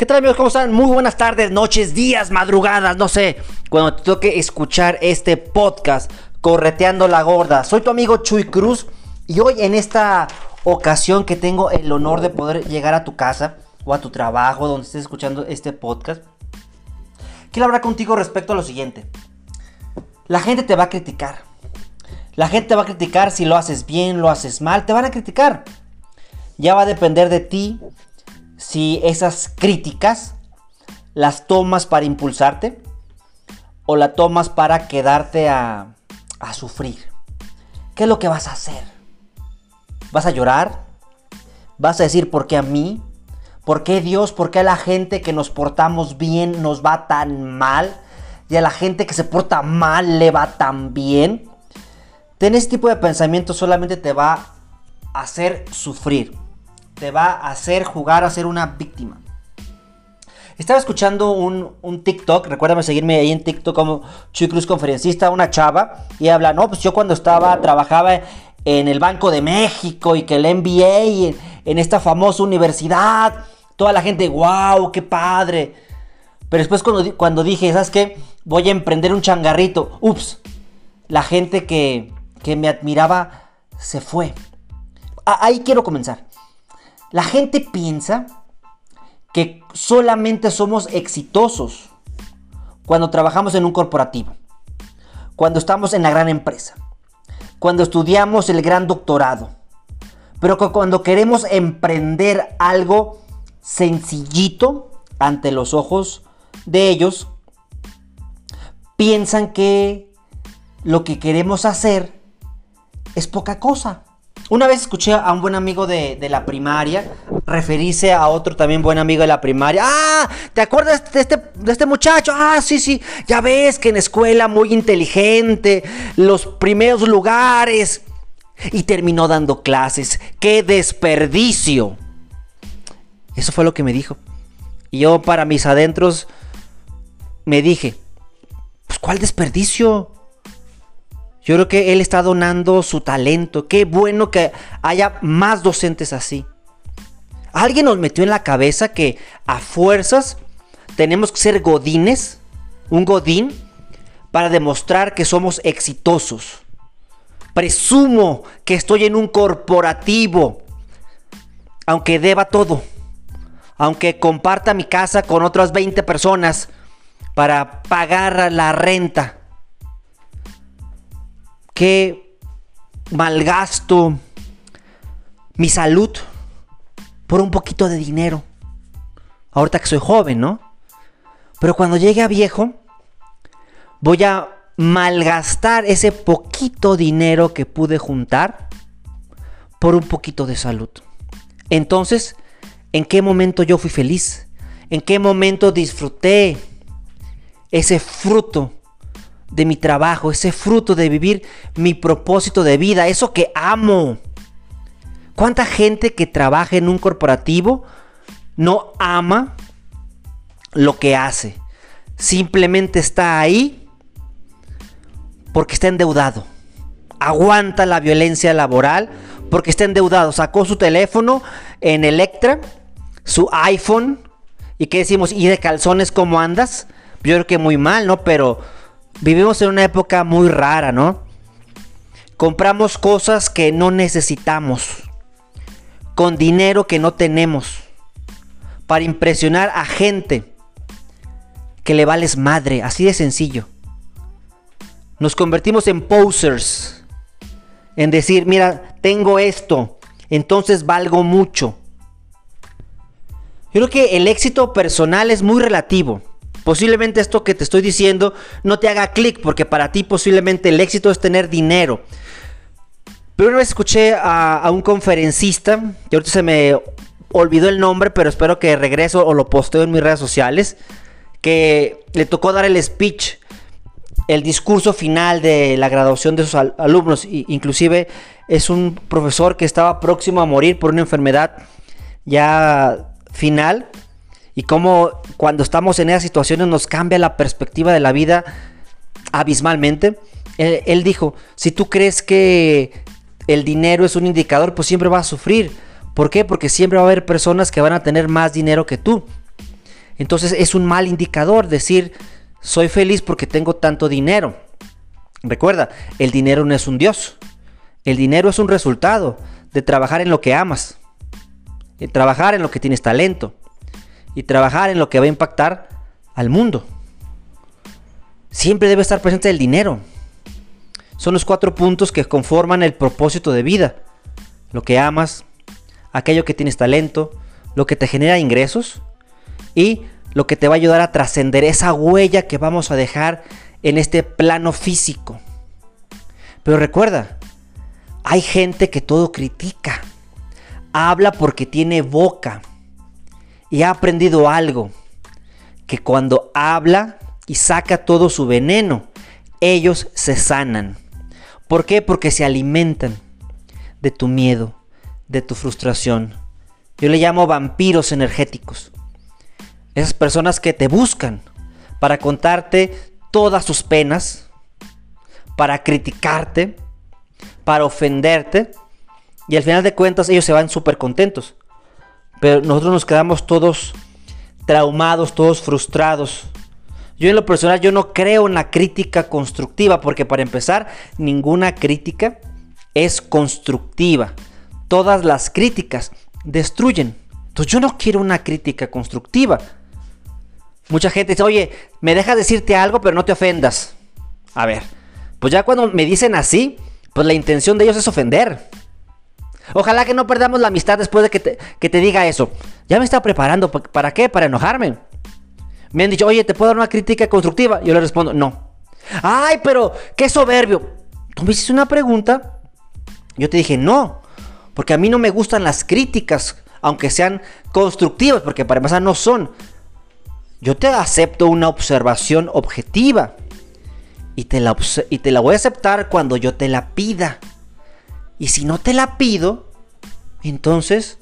¿Qué tal amigos? ¿Cómo están? Muy buenas tardes, noches, días, madrugadas, no sé. Cuando te toque escuchar este podcast, Correteando la Gorda. Soy tu amigo Chuy Cruz y hoy en esta ocasión que tengo el honor de poder llegar a tu casa o a tu trabajo donde estés escuchando este podcast, quiero hablar contigo respecto a lo siguiente. La gente te va a criticar. La gente te va a criticar si lo haces bien, lo haces mal, te van a criticar. Ya va a depender de ti si esas críticas las tomas para impulsarte o la tomas para quedarte a, sufrir. ¿Qué es lo que vas a hacer? ¿Vas a llorar? ¿Vas a decir por qué a mí? ¿Por qué Dios? ¿Por qué a la gente que nos portamos bien nos va tan mal? ¿Y a la gente que se porta mal le va tan bien? Tener ese tipo de pensamiento solamente te va a hacer sufrir te va a hacer jugar a ser una víctima. Estaba escuchando un, TikTok, recuérdame seguirme ahí en TikTok como Chuy Cruz Conferencista, una chava, y habla, no, pues yo cuando estaba, trabajaba en el Banco de México y que el MBA en, en esta famosa universidad, toda la gente, wow, qué padre. Pero después cuando, cuando dije, ¿sabes qué? Voy a emprender un changarrito, ups, la gente que, que me admiraba se fue. ahí quiero comenzar. La gente piensa que solamente somos exitosos cuando trabajamos en un corporativo, cuando estamos en la gran empresa, cuando estudiamos el gran doctorado, pero que cuando queremos emprender algo sencillito ante los ojos de ellos, piensan que lo que queremos hacer es poca cosa. Una vez escuché a un buen amigo de, la primaria referirse a otro también buen amigo de la primaria. Ah, ¿te acuerdas de este, de este muchacho? Ah, sí, sí. Ya ves que en escuela muy inteligente, los primeros lugares. Y terminó dando clases. ¡Qué desperdicio! Eso fue lo que me dijo. Y yo para mis adentros me dije, pues ¿cuál desperdicio? Yo creo que él está donando su talento. Qué bueno que haya más docentes así. Alguien nos metió en la cabeza que a fuerzas tenemos que ser godines, un godín, para demostrar que somos exitosos. Presumo que estoy en un corporativo, aunque deba todo, aunque comparta mi casa con otras 20 personas para pagar la renta que malgasto mi salud por un poquito de dinero. Ahorita que soy joven, ¿no? Pero cuando llegue a viejo, voy a malgastar ese poquito dinero que pude juntar por un poquito de salud. Entonces, ¿en qué momento yo fui feliz? ¿En qué momento disfruté ese fruto de mi trabajo, ese fruto de vivir mi propósito de vida, eso que amo. ¿Cuánta gente que trabaja en un corporativo no ama lo que hace? Simplemente está ahí porque está endeudado. Aguanta la violencia laboral porque está endeudado. Sacó su teléfono en Electra, su iPhone. ¿Y qué decimos? ¿Y de calzones cómo andas? Yo creo que muy mal, ¿no? Pero Vivimos en una época muy rara, ¿no? Compramos cosas que no necesitamos, con dinero que no tenemos, para impresionar a gente que le vales madre, así de sencillo. Nos convertimos en posers, en decir, mira, tengo esto, entonces valgo mucho. Yo creo que el éxito personal es muy relativo. Posiblemente esto que te estoy diciendo no te haga clic porque para ti posiblemente el éxito es tener dinero. Pero una vez escuché a, un conferencista, que ahorita se me olvidó el nombre, pero espero que regreso o lo posteo en mis redes sociales, que le tocó dar el speech, el discurso final de la graduación de sus alumnos, inclusive es un profesor que estaba próximo a morir por una enfermedad ya final y como cuando estamos en esas situaciones nos cambia la perspectiva de la vida abismalmente. Él, dijo, si tú crees que el dinero es un indicador, pues siempre vas a sufrir. ¿Por qué? Porque siempre va a haber personas que van a tener más dinero que tú. Entonces es un mal indicador decir, soy feliz porque tengo tanto dinero. Recuerda, el dinero no es un Dios. El dinero es un resultado de trabajar en lo que amas. De trabajar en lo que tienes talento y trabajar en lo que va a impactar al mundo. Siempre debe estar presente el dinero. Son los cuatro puntos que conforman el propósito de vida. Lo que amas, aquello que tienes talento, lo que te genera ingresos y lo que te va a ayudar a trascender esa huella que vamos a dejar en este plano físico. Pero recuerda, hay gente que todo critica. Habla porque tiene boca y ha aprendido algo, que cuando habla y saca todo su veneno, ellos se sanan. ¿Por qué? Porque se alimentan de tu miedo, de tu frustración. Yo le llamo vampiros energéticos. Esas personas que te buscan para contarte todas sus penas, para criticarte, para ofenderte. Y al final de cuentas ellos se van súper contentos. Pero nosotros nos quedamos todos traumados, todos frustrados. Yo en lo personal yo no creo en la crítica constructiva porque para empezar ninguna crítica es constructiva. Todas las críticas destruyen. Entonces yo no quiero una crítica constructiva. Mucha gente dice, oye, me dejas decirte algo pero no te ofendas. A ver, pues ya cuando me dicen así, pues la intención de ellos es ofender. Ojalá que no perdamos la amistad después de que te, diga eso. Ya me está preparando. ¿Para qué? Para enojarme. Me han dicho, oye, ¿te puedo dar una crítica constructiva? Yo le respondo, no. Ay, pero qué soberbio. Tú me hiciste una pregunta. Yo te dije, no. Porque a mí no me gustan las críticas, aunque sean constructivas, porque para empezar no son. Yo te acepto una observación objetiva. Y te, la, y te la voy a aceptar cuando yo te la pida. Y si no te la pido, entonces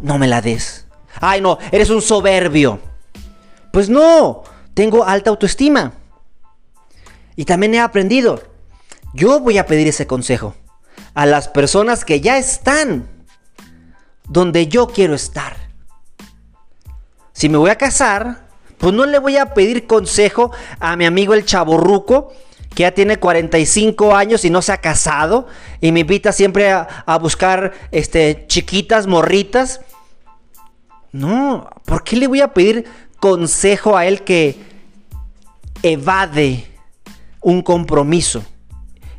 no me la des. Ay, no, eres un soberbio. Pues no, tengo alta autoestima. Y también he aprendido. Yo voy a pedir ese consejo a las personas que ya están donde yo quiero estar. Si me voy a casar, pues no le voy a pedir consejo a mi amigo el chaborruco que ya tiene 45 años y no se ha casado y me invita siempre a, buscar este, chiquitas, morritas. No, ¿por qué le voy a pedir consejo a él que evade un compromiso?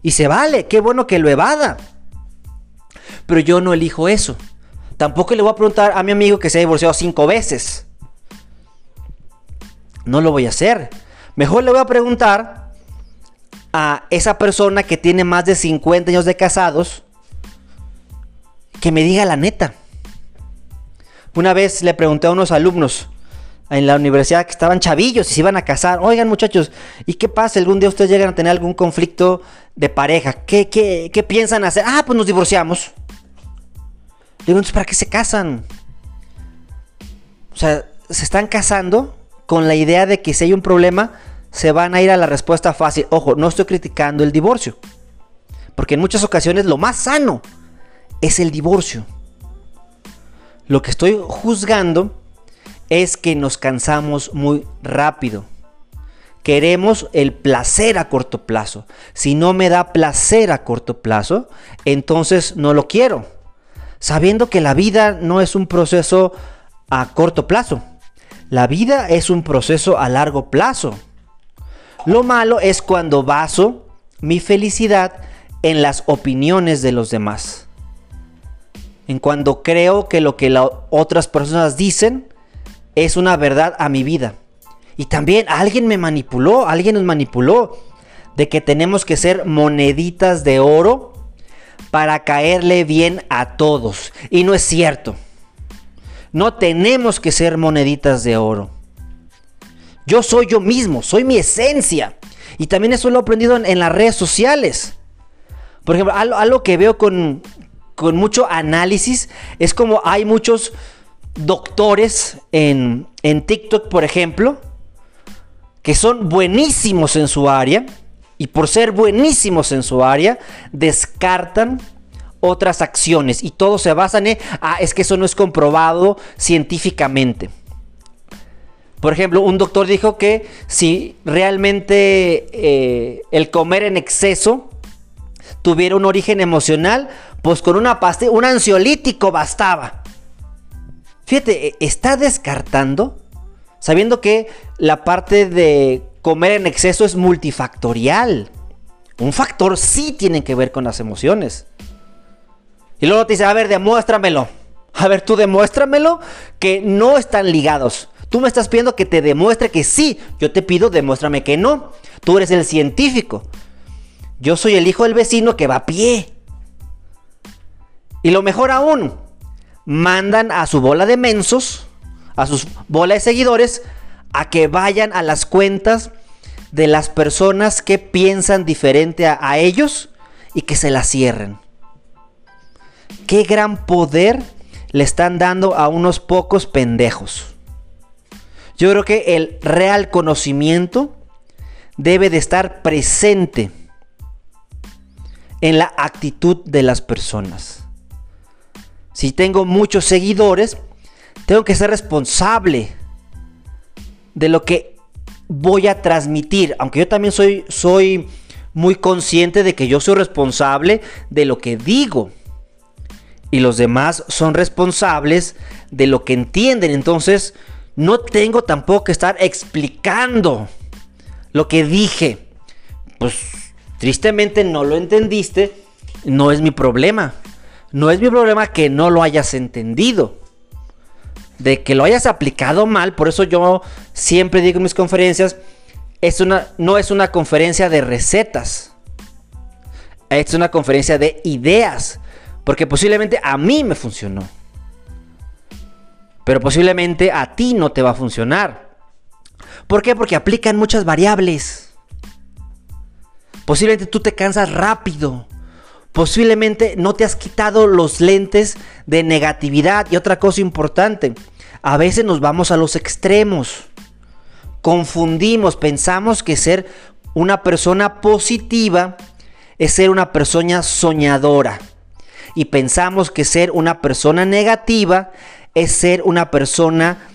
Y se vale, qué bueno que lo evada. Pero yo no elijo eso. Tampoco le voy a preguntar a mi amigo que se ha divorciado cinco veces. No lo voy a hacer. Mejor le voy a preguntar a esa persona que tiene más de 50 años de casados que me diga la neta. Una vez le pregunté a unos alumnos en la universidad que estaban chavillos y se iban a casar. Oigan muchachos, ¿y qué pasa? ¿Algún día ustedes llegan a tener algún conflicto de pareja? ¿Qué, qué, piensan hacer? Ah, pues nos divorciamos. Digo, ¿para qué se casan? O sea, se están casando con la idea de que si hay un problema, se van a ir a la respuesta fácil. Ojo, no estoy criticando el divorcio. Porque en muchas ocasiones lo más sano es el divorcio. Lo que estoy juzgando es que nos cansamos muy rápido. Queremos el placer a corto plazo. Si no me da placer a corto plazo, entonces no lo quiero. Sabiendo que la vida no es un proceso a corto plazo. La vida es un proceso a largo plazo. Lo malo es cuando baso mi felicidad en las opiniones de los demás. En cuando creo que lo que las otras personas dicen es una verdad a mi vida. Y también alguien me manipuló, alguien nos manipuló de que tenemos que ser moneditas de oro para caerle bien a todos. Y no es cierto. No tenemos que ser moneditas de oro. Yo soy yo mismo, soy mi esencia. Y también eso lo he aprendido en, las redes sociales. Por ejemplo, algo, que veo con, con mucho análisis es como hay muchos doctores en, en TikTok, por ejemplo, que son buenísimos en su área y por ser buenísimos en su área, descartan otras acciones y todo se basa en, ah, es que eso no es comprobado científicamente. Por ejemplo, un doctor dijo que si realmente eh, el comer en exceso tuviera un origen emocional, pues con una pastilla, un ansiolítico bastaba. Fíjate, e, está descartando, sabiendo que la parte de comer en exceso es multifactorial. Un factor sí tiene que ver con las emociones. Y luego te dice, a ver, demuéstramelo. A ver, tú demuéstramelo que no están ligados. Tú me estás pidiendo que te demuestre que sí. Yo te pido, demuéstrame que no. Tú eres el científico. Yo soy el hijo del vecino que va a pie. Y lo mejor aún, mandan a su bola de mensos, a sus bola de seguidores, a que vayan a las cuentas de las personas que piensan diferente a, a ellos y que se las cierren. Qué gran poder le están dando a unos pocos pendejos. Yo creo que el real conocimiento debe de estar presente en la actitud de las personas. Si tengo muchos seguidores, tengo que ser responsable de lo que voy a transmitir. Aunque yo también soy, soy muy consciente de que yo soy responsable de lo que digo. Y los demás son responsables de lo que entienden. Entonces, no tengo tampoco que estar explicando lo que dije. Pues tristemente no lo entendiste, no es mi problema. No es mi problema que no lo hayas entendido. De que lo hayas aplicado mal, por eso yo siempre digo en mis conferencias, es una, no es una conferencia de recetas. Es una conferencia de ideas. Porque posiblemente a mí me funcionó. Pero posiblemente a ti no te va a funcionar. ¿Por qué? Porque aplican muchas variables. Posiblemente tú te cansas rápido. Posiblemente no te has quitado los lentes de negatividad. Y otra cosa importante, a veces nos vamos a los extremos. Confundimos, pensamos que ser una persona positiva es ser una persona soñadora. Y pensamos que ser una persona negativa es ser una persona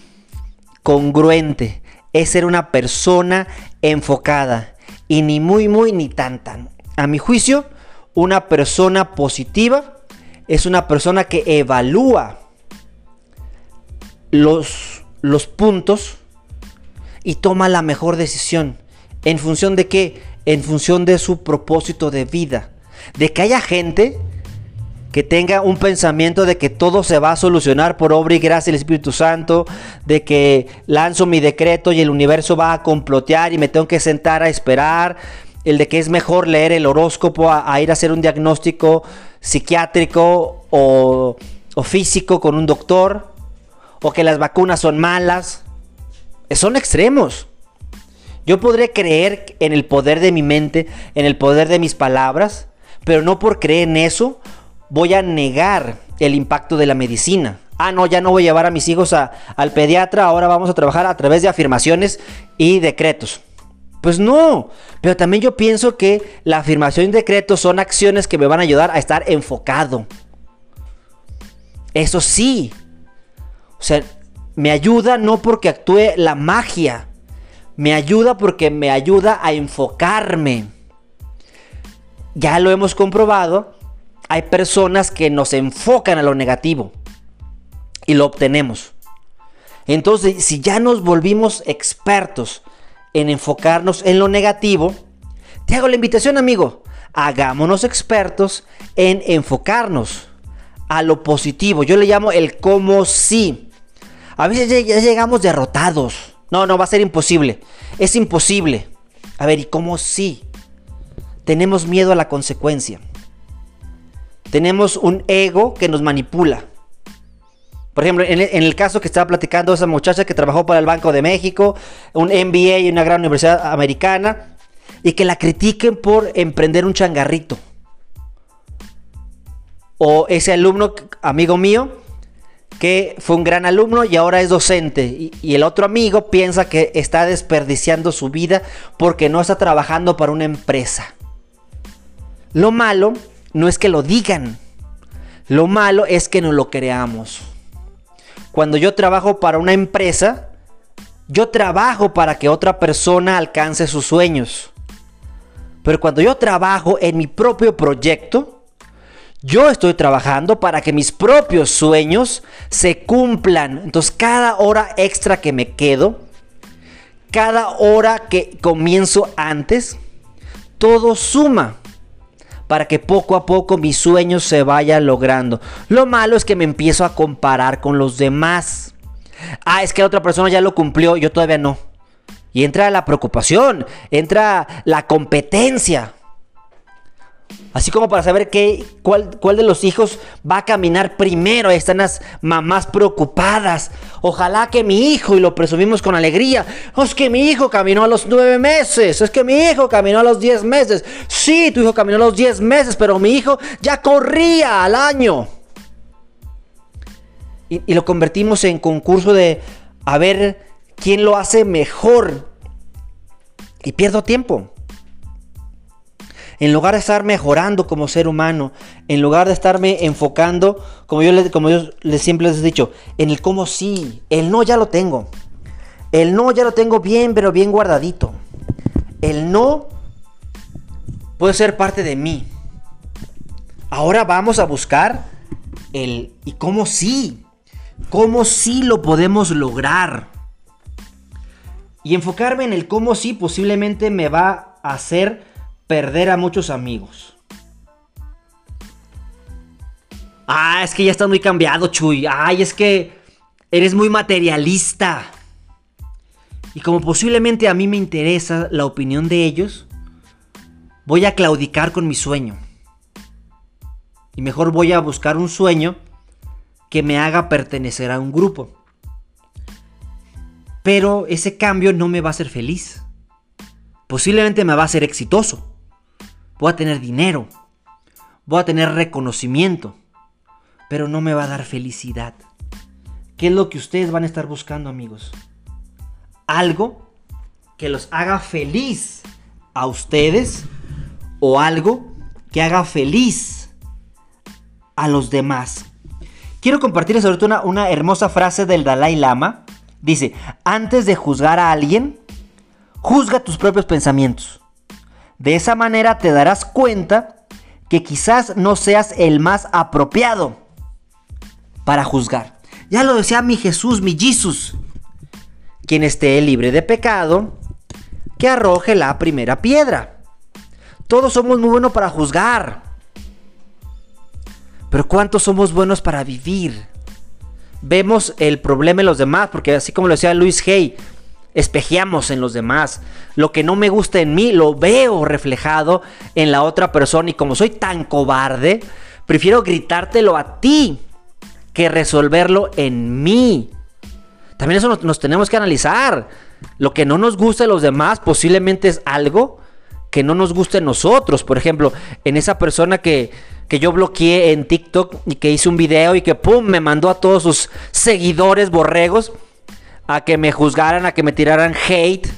congruente, es ser una persona enfocada y ni muy muy ni tan tan. A mi juicio, una persona positiva es una persona que evalúa los, los puntos y toma la mejor decisión. ¿En función de qué? En función de su propósito de vida. De que haya gente que tenga un pensamiento de que todo se va a solucionar por obra y gracia del Espíritu Santo, de que lanzo mi decreto y el universo va a complotear y me tengo que sentar a esperar, el de que es mejor leer el horóscopo a, ir a hacer un diagnóstico psiquiátrico o, físico con un doctor, o que las vacunas son malas. Son extremos. Yo podré creer en el poder de mi mente, en el poder de mis palabras, pero no por creer en eso voy a negar el impacto de la medicina. Ah, no, ya no voy a llevar a mis hijos al pediatra, ahora vamos a trabajar a través de afirmaciones y decretos. Pues no, pero también yo pienso que la afirmación y decretos son acciones que me van a ayudar a estar enfocado. Eso sí. O sea, me ayuda no porque actúe la magia, me ayuda porque me ayuda a enfocarme. Ya lo hemos comprobado hay personas que nos enfocan a lo negativo y lo obtenemos. Entonces, si ya nos volvimos expertos en enfocarnos en lo negativo, te hago la invitación, amigo. Hagámonos expertos en enfocarnos a lo positivo. Yo le llamo el como si. A veces ya llegamos derrotados. No, no, va a ser imposible. Es imposible. A ver, ¿y cómo si? Tenemos miedo a la consecuencia. Tenemos un ego que nos manipula. Por ejemplo, en el, en caso que estaba platicando esa muchacha que trabajó para el Banco de México, un MBA y una gran universidad americana, y que la critiquen por emprender un changarrito. O ese alumno, amigo mío, que fue un gran alumno y ahora es docente. Y, y, el otro amigo piensa que está desperdiciando su vida porque no está trabajando para una empresa. Lo malo no es que lo digan. Lo malo es que no lo creamos. Cuando yo trabajo para una empresa, yo trabajo para que otra persona alcance sus sueños. Pero cuando yo trabajo en mi propio proyecto, yo estoy trabajando para que mis propios sueños se cumplan. Entonces cada hora extra que me quedo, cada hora que comienzo antes, todo suma para que poco a poco mis sueños se vayan logrando. Lo malo es que me empiezo a comparar con los demás. Ah, es que la otra persona ya lo cumplió, yo todavía no. Y entra la preocupación, entra la competencia. Así como para saber qué, cuál, cuál, de los hijos va a caminar primero. Ahí están las mamás preocupadas. Ojalá que mi hijo, y lo presumimos con alegría, oh, es que mi hijo caminó a los nueve meses, es que mi hijo caminó a los diez meses. Sí, tu hijo caminó a los diez meses, pero mi hijo ya corría al año. Y, y lo convertimos en concurso de a ver quién lo hace mejor. Y pierdo tiempo. En lugar de estar mejorando como ser humano, en lugar de estarme enfocando, como yo, les, siempre les he dicho, en el cómo sí, el no ya lo tengo. El no ya lo tengo bien, pero bien guardadito. El no puede ser parte de mí. Ahora vamos a buscar el y cómo sí. Cómo sí lo podemos lograr. Y enfocarme en el cómo sí posiblemente me va a hacer perder a muchos amigos. Ah, es que ya estás muy cambiado, Chuy. Ay, es que eres muy materialista. Y como posiblemente a mí me interesa la opinión de ellos, voy a claudicar con mi sueño. Y mejor voy a buscar un sueño que me haga pertenecer a un grupo. Pero ese cambio no me va a hacer feliz. Posiblemente me va a hacer exitoso voy a tener dinero, voy a tener reconocimiento, pero no me va a dar felicidad. ¿Qué es lo que ustedes van a estar buscando, amigos? Algo que los haga feliz a ustedes o algo que haga feliz a los demás. Quiero compartirles todo una, una hermosa frase del Dalai Lama. Dice, antes de juzgar a alguien, juzga tus propios pensamientos. De esa manera te darás cuenta que quizás no seas el más apropiado para juzgar. Ya lo decía mi Jesús, mi Jesús. Quien esté libre de pecado, que arroje la primera piedra. Todos somos muy buenos para juzgar. Pero ¿cuántos somos buenos para vivir? Vemos el problema en los demás, porque así como lo decía Luis Hay, espejeamos en los demás. Lo que no me gusta en mí lo veo reflejado en la otra persona y como soy tan cobarde, prefiero gritártelo a ti que resolverlo en mí. También eso nos, tenemos que analizar. Lo que no nos gusta de los demás posiblemente es algo que no nos guste a nosotros. Por ejemplo, en esa persona que, que yo bloqueé en TikTok y que hice un video y que pum, me mandó a todos sus seguidores borregos a que me juzgaran, a que me tiraran hate.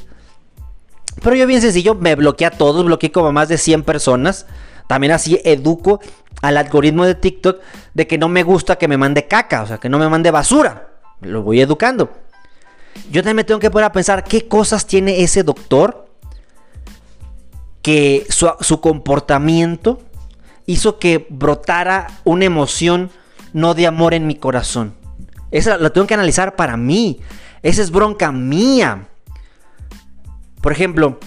Pero yo bien sencillo, me bloqueé a todos, bloqueé como más de 100 personas. También así educo al algoritmo de TikTok de que no me gusta que me mande caca, o sea, que no me mande basura. Lo voy educando. Yo también tengo que poner a pensar qué cosas tiene ese doctor que su, su comportamiento hizo que brotara una emoción no de amor en mi corazón. Esa la tengo que analizar para mí. Esa es bronca mía. Por ejemplo,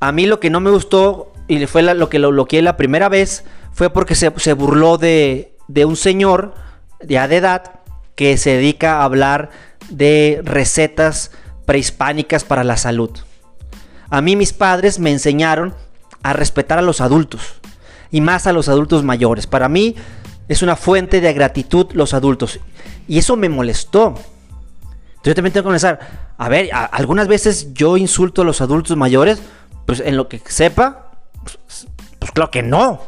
a mí lo que no me gustó y fue lo que lo bloqueé la primera vez fue porque se, burló de, de, un señor ya de edad que se dedica a hablar de recetas prehispánicas para la salud. A mí mis padres me enseñaron a respetar a los adultos y más a los adultos mayores. Para mí es una fuente de gratitud los adultos. Y eso me molestó. Entonces yo también tengo que comenzar. A ver, algunas veces yo insulto a los adultos mayores, pues en lo que sepa, pues, pues, claro que no.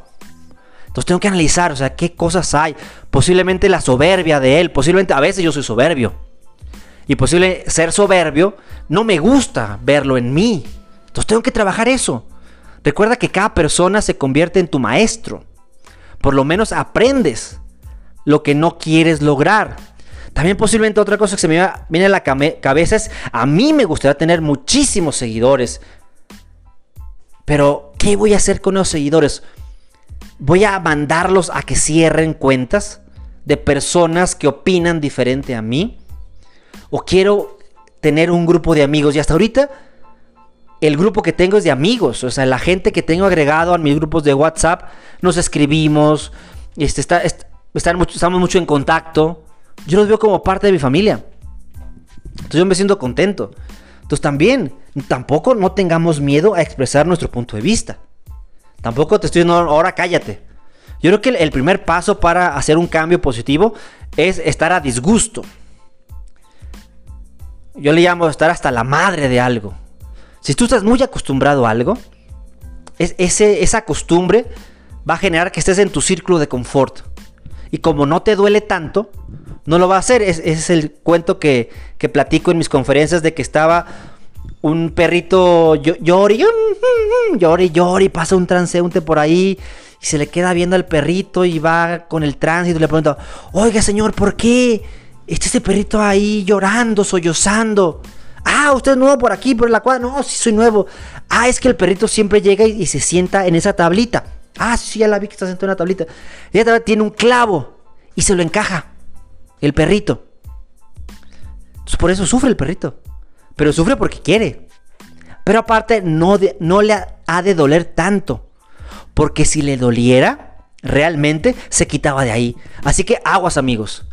Entonces tengo que analizar, o sea, qué cosas hay. Posiblemente la soberbia de él, posiblemente a veces yo soy soberbio. Y posible ser soberbio no me gusta verlo en mí. Entonces tengo que trabajar eso. Recuerda que cada persona se convierte en tu maestro. Por lo menos aprendes lo que no quieres lograr. También posiblemente otra cosa que se me viene a la cabeza es, a mí me gustaría tener muchísimos seguidores. Pero, ¿qué voy a hacer con esos seguidores? ¿Voy a mandarlos a que cierren cuentas de personas que opinan diferente a mí? ¿O quiero tener un grupo de amigos? Y hasta ahorita el grupo que tengo es de amigos, o sea, la gente que tengo agregado a mis grupos de WhatsApp, nos escribimos, este, estamos mucho en contacto, yo los veo como parte de mi familia. Entonces yo me siento contento. Entonces también, tampoco no tengamos miedo a expresar nuestro punto de vista. Tampoco te estoy diciendo, ahora cállate. Yo creo que el primer paso para hacer un cambio positivo es estar a disgusto. Yo le llamo estar hasta la madre de algo. Si tú estás muy acostumbrado a algo, esa costumbre va a generar que estés en tu círculo de confort. Y como no te duele tanto, no lo va a hacer. Es, es el cuento que, que, platico en mis conferencias de que estaba un perrito llori, llori, llori, pasa un transeúnte por ahí y se le queda viendo al perrito y va con el tránsito y le pregunta, oiga señor, ¿por qué está ese perrito ahí llorando, sollozando? Ah, usted es nuevo por aquí, por la cuadra. No, sí soy nuevo. Ah, es que el perrito siempre llega y, se sienta en esa tablita. Ah, sí, ya la vi que está sentado en una tablita. Ella tiene un clavo y se lo encaja. El perrito. Por eso sufre el perrito. Pero sufre porque quiere. Pero aparte no, no le ha de doler tanto. Porque si le doliera, realmente se quitaba de ahí. Así que aguas amigos.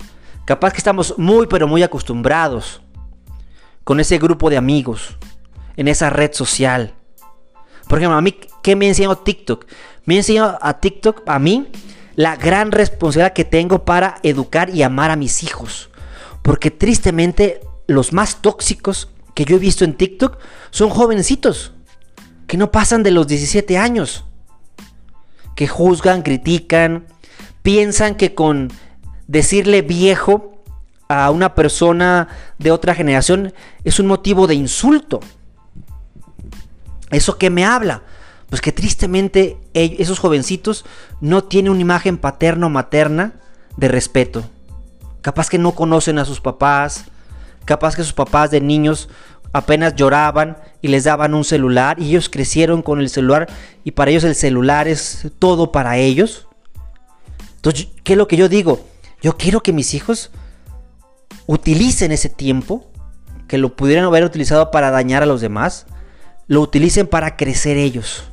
Capaz que estamos muy pero muy acostumbrados con ese grupo de amigos, en esa red social. Por ejemplo, a mí, ¿qué me enseñó TikTok? Me enseñó a TikTok, a mí, la gran responsabilidad que tengo para educar y amar a mis hijos. Porque tristemente, los más tóxicos que yo he visto en TikTok son jovencitos, que no pasan de los 17 años, que juzgan, critican, piensan que con decirle viejo a una persona de otra generación es un motivo de insulto. ¿Eso qué me habla? Pues que tristemente esos jovencitos no tienen una imagen paterna o materna de respeto. Capaz que no conocen a sus papás, capaz que sus papás de niños apenas lloraban y les daban un celular y ellos crecieron con el celular y para ellos el celular es todo para ellos. Entonces, ¿qué es lo que yo digo? Yo quiero que mis hijos utilicen ese tiempo que lo pudieran haber utilizado para dañar a los demás, lo utilicen para crecer ellos.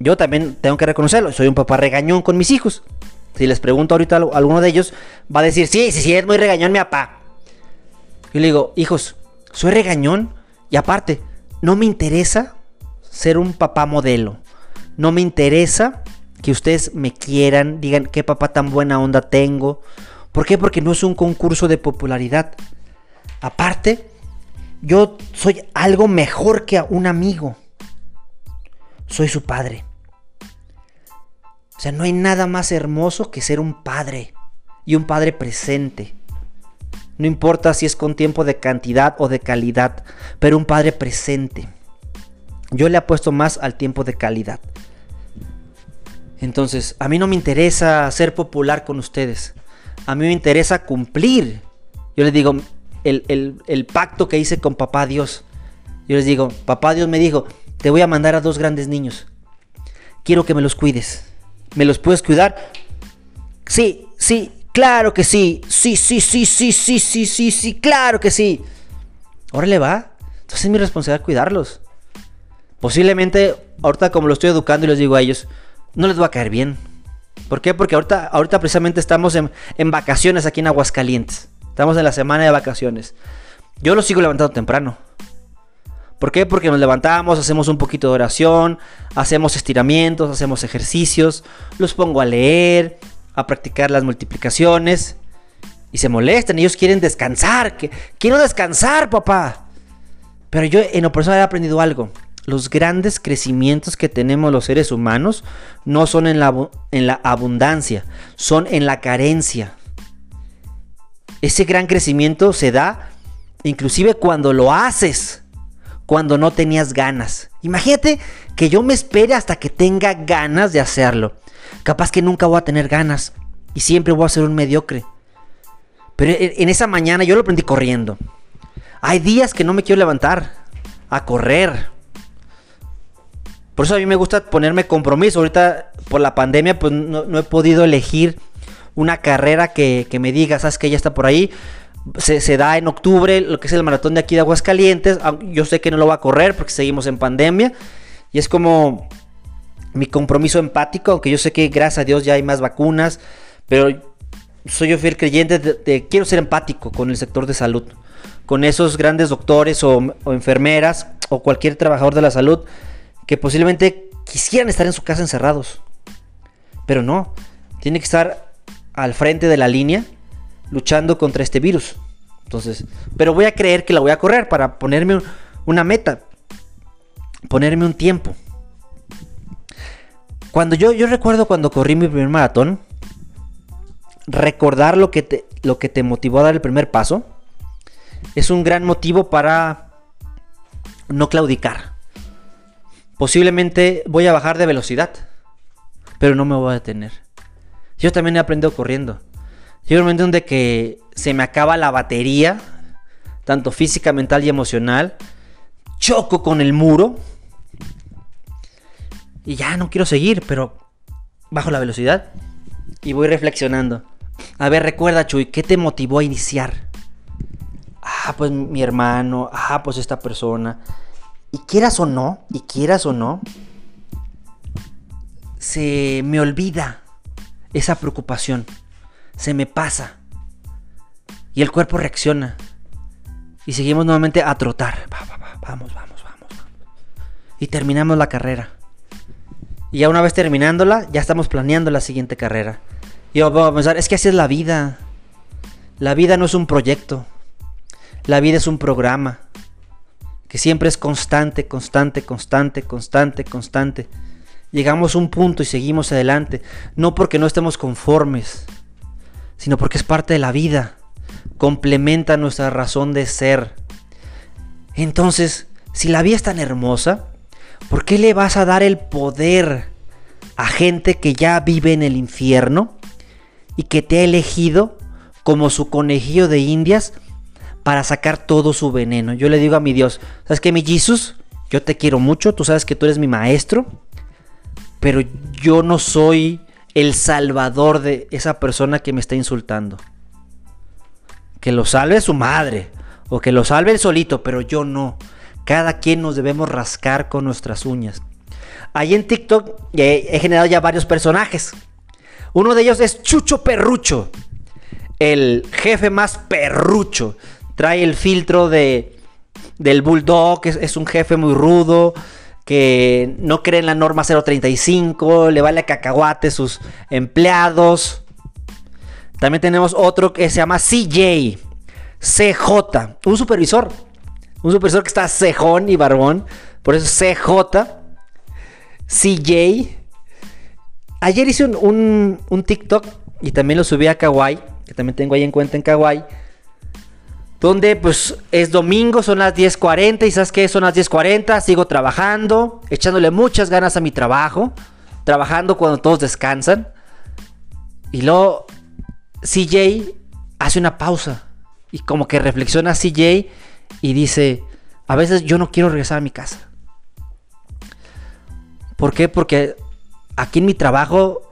Yo también tengo que reconocerlo, soy un papá regañón con mis hijos. Si les pregunto ahorita a alguno de ellos, va a decir, sí, sí, sí, es muy regañón mi papá. Yo le digo, hijos, soy regañón y aparte, no me interesa ser un papá modelo. No me interesa que ustedes me quieran, digan qué papá tan buena onda tengo ¿Por qué? Porque no es un concurso de popularidad. Aparte, yo soy algo mejor que un amigo. Soy su padre. O sea, no hay nada más hermoso que ser un padre. Y un padre presente. No importa si es con tiempo de cantidad o de calidad, pero un padre presente. Yo le apuesto más al tiempo de calidad. Entonces, a mí no me interesa ser popular con ustedes a mí me interesa cumplir. Yo les digo, el, pacto que hice con papá Dios. Yo les digo, papá Dios me dijo, te voy a mandar a dos grandes niños. Quiero que me los cuides. ¿Me los puedes cuidar? Sí, sí, claro que sí. Sí, sí, sí, sí, sí, sí, sí, sí, claro que sí. Órale va. Entonces es mi responsabilidad cuidarlos. Posiblemente, ahorita como lo estoy educando y les digo a ellos, no les va a caer bien. ¿Por qué? Porque ahorita, ahorita precisamente estamos en, vacaciones aquí en Aguascalientes. Estamos en la semana de vacaciones. Yo lo sigo levantando temprano. ¿Por qué? Porque nos levantamos, hacemos un poquito de oración, hacemos estiramientos, hacemos ejercicios, los pongo a leer, a practicar las multiplicaciones y se molestan. Ellos quieren descansar. Quiero descansar, papá. Pero yo en lo personal he aprendido algo. Los grandes crecimientos que tenemos los seres humanos no son en la, en la abundancia, son en la carencia. Ese gran crecimiento se da inclusive cuando lo haces, cuando no tenías ganas. Imagínate que yo me espere hasta que tenga ganas de hacerlo. Capaz que nunca voy a tener ganas y siempre voy a ser un mediocre. Pero en esa mañana yo lo aprendí corriendo. Hay días que no me quiero levantar a correr. Por eso a mí me gusta ponerme compromiso. Ahorita por la pandemia pues no, he podido elegir una carrera que, me diga, sabes que ya está por ahí. Se, da en octubre lo que es el maratón de aquí de Aguascalientes. Yo sé que no lo va a correr porque seguimos en pandemia. Y es como mi compromiso empático, aunque yo sé que gracias a Dios ya hay más vacunas. Pero soy yo fiel creyente de, quiero ser empático con el sector de salud. Con esos grandes doctores o enfermeras o cualquier trabajador de la salud que posiblemente quisieran estar en su casa encerrados. Pero no, tiene que estar al frente de la línea luchando contra este virus. Entonces, pero voy a creer que la voy a correr para ponerme una meta, ponerme un tiempo. Cuando yo, yo recuerdo cuando corrí mi primer maratón, recordar lo que, te, lo que te motivó a dar el primer paso es un gran motivo para no claudicar. Posiblemente voy a bajar de velocidad, pero no me voy a detener. Yo también he aprendido corriendo. Llega un momento donde que se me acaba la batería, tanto física, mental y emocional. Choco con el muro. Y ya no quiero seguir, pero bajo la velocidad. Y voy reflexionando. A ver, recuerda, Chuy, ¿qué te motivó a iniciar? Ah, pues mi hermano. Ah, pues esta persona. Y quieras o no, y quieras o no, se me olvida esa preocupación. Se me pasa. Y el cuerpo reacciona. Y seguimos nuevamente a trotar. vamos, vamos, vamos. Y terminamos la carrera. Y ya una vez terminándola, ya estamos planeando la siguiente carrera. Y vamos a pensar, es que así es la vida. La vida no es un proyecto. La vida es un programa que siempre es constante, constante, constante, constante, constante. Llegamos a un punto y seguimos adelante, no porque no estemos conformes, sino porque es parte de la vida, complementa nuestra razón de ser. Entonces, si la vida es tan hermosa, ¿por qué le vas a dar el poder a gente que ya vive en el infierno y que te ha elegido como su conejillo de indias para sacar todo su veneno. Yo le digo a mi Dios, ¿sabes qué, mi Jesús? Yo te quiero mucho, tú sabes que tú eres mi maestro, pero yo no soy el salvador de esa persona que me está insultando. Que lo salve su madre, o que lo salve él solito, pero yo no. Cada quien nos debemos rascar con nuestras uñas. Ahí en TikTok he, he generado ya varios personajes. Uno de ellos es Chucho Perrucho, el jefe más perrucho trae el filtro de, del Bulldog, es, un jefe muy rudo, que no cree en la norma 035, le vale a cacahuate sus empleados. También tenemos otro que se llama CJ, CJ, un supervisor. Un supervisor que está cejón y barbón, por eso CJ, CJ. Ayer hice un, un TikTok y también lo subí a Kawaii, que también tengo ahí en cuenta en Kawaii donde pues es domingo, son las 10.40 y sabes que son las 10.40, sigo trabajando, echándole muchas ganas a mi trabajo, trabajando cuando todos descansan. Y luego CJ hace una pausa y como que reflexiona CJ y dice, a veces yo no quiero regresar a mi casa. ¿Por qué? Porque aquí en mi trabajo